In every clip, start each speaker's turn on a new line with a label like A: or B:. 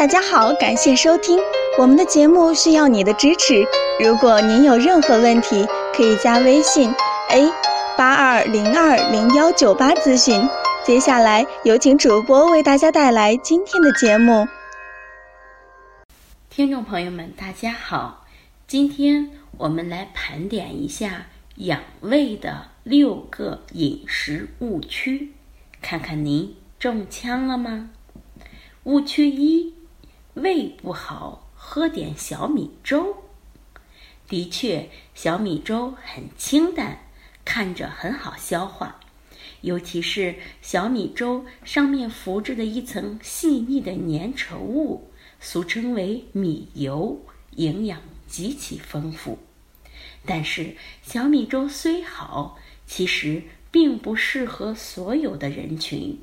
A: 大家好，感谢收听我们的节目，需要你的支持。如果您有任何问题，可以加微信 a 八二零二零幺九八咨询。接下来有请主播为大家带来今天的节目。
B: 听众朋友们，大家好，今天我们来盘点一下养胃的六个饮食误区，看看您中枪了吗？误区一：胃不好，喝点小米粥。的确，小米粥很清淡，看着很好消化，尤其是小米粥上面浮着的一层细腻的粘稠物，俗称为米油，营养极其丰富。但是，小米粥虽好，其实并不适合所有的人群。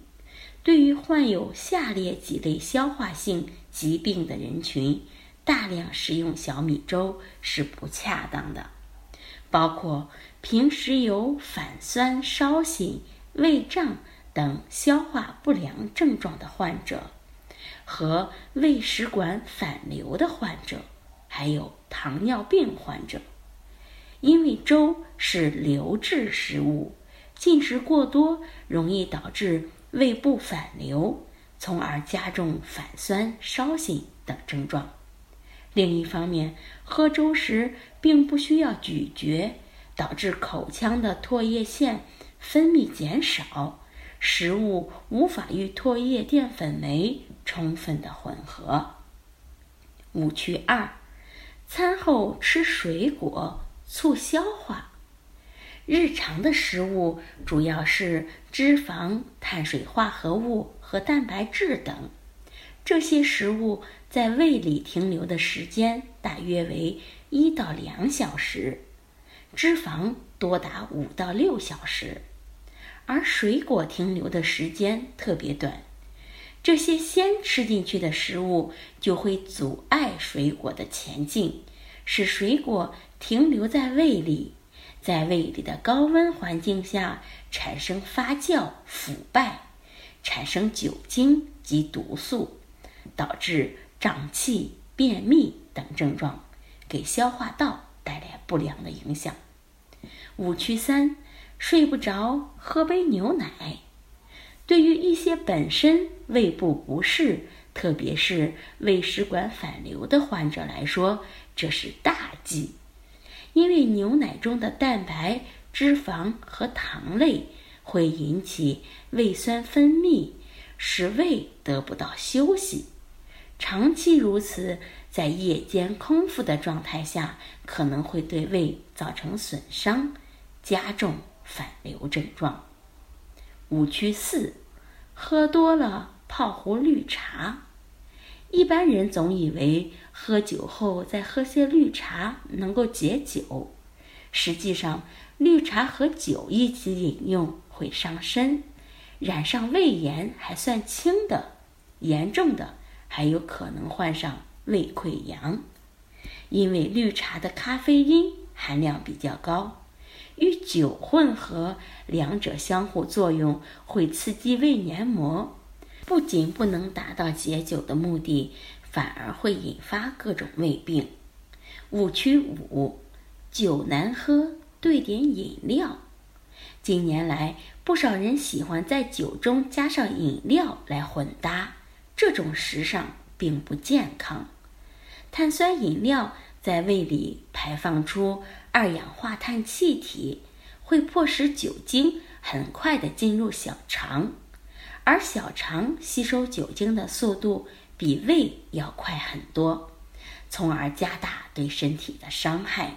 B: 对于患有下列几类消化性疾病的人群，大量食用小米粥是不恰当的，包括平时有反酸、烧心、胃胀等消化不良症状的患者，和胃食管反流的患者，还有糖尿病患者，因为粥是流质食物，进食过多容易导致。胃部反流，从而加重反酸、烧心等症状。另一方面，喝粥时并不需要咀嚼，导致口腔的唾液腺分泌减少，食物无法与唾液淀粉酶充分的混合。误区二：餐后吃水果促消化。日常的食物主要是脂肪、碳水化合物和蛋白质等，这些食物在胃里停留的时间大约为一到两小时，脂肪多达五到六小时，而水果停留的时间特别短，这些先吃进去的食物就会阻碍水果的前进，使水果停留在胃里。在胃里的高温环境下产生发酵、腐败，产生酒精及毒素，导致胀气、便秘等症状，给消化道带来不良的影响。误区三：睡不着，喝杯牛奶。对于一些本身胃部不适，特别是胃食管反流的患者来说，这是大忌。因为牛奶中的蛋白、脂肪和糖类会引起胃酸分泌，使胃得不到休息。长期如此，在夜间空腹的状态下，可能会对胃造成损伤，加重反流症状。误区四：喝多了泡壶绿茶。一般人总以为喝酒后再喝些绿茶能够解酒，实际上绿茶和酒一起饮用会伤身，染上胃炎还算轻的，严重的还有可能患上胃溃疡。因为绿茶的咖啡因含量比较高，与酒混合，两者相互作用会刺激胃黏膜。不仅不能达到解酒的目的，反而会引发各种胃病。误区五：酒难喝，兑点饮料。近年来，不少人喜欢在酒中加上饮料来混搭，这种时尚并不健康。碳酸饮料在胃里排放出二氧化碳气体，会迫使酒精很快的进入小肠。而小肠吸收酒精的速度比胃要快很多，从而加大对身体的伤害。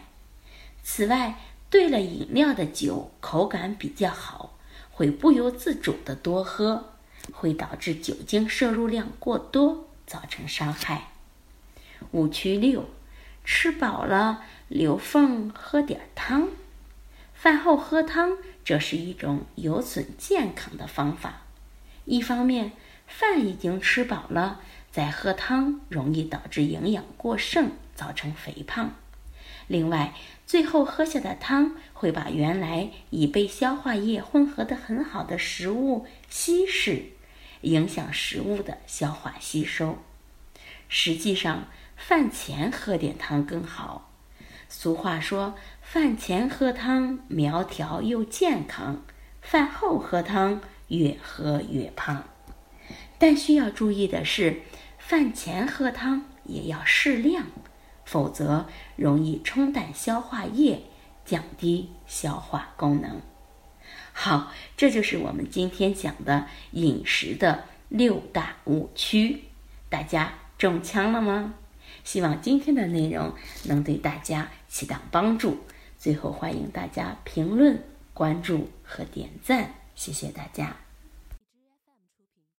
B: 此外，兑了饮料的酒口感比较好，会不由自主的多喝，会导致酒精摄入量过多，造成伤害。误区六：吃饱了留缝喝点汤。饭后喝汤，这是一种有损健康的方法。一方面，饭已经吃饱了，再喝汤容易导致营养过剩，造成肥胖。另外，最后喝下的汤会把原来已被消化液混合的很好的食物稀释，影响食物的消化吸收。实际上饭前喝点汤更好。俗话说：“饭前喝汤苗条又健康，饭后喝汤越喝越胖。”但需要注意的是，饭前喝汤也要适量，否则容易冲淡消化液，降低消化功能。好，这就是我们今天讲的饮食的六大误区，大家中枪了吗？希望今天的内容能对大家起到帮助。最后，欢迎大家评论、关注和点赞，谢谢大家。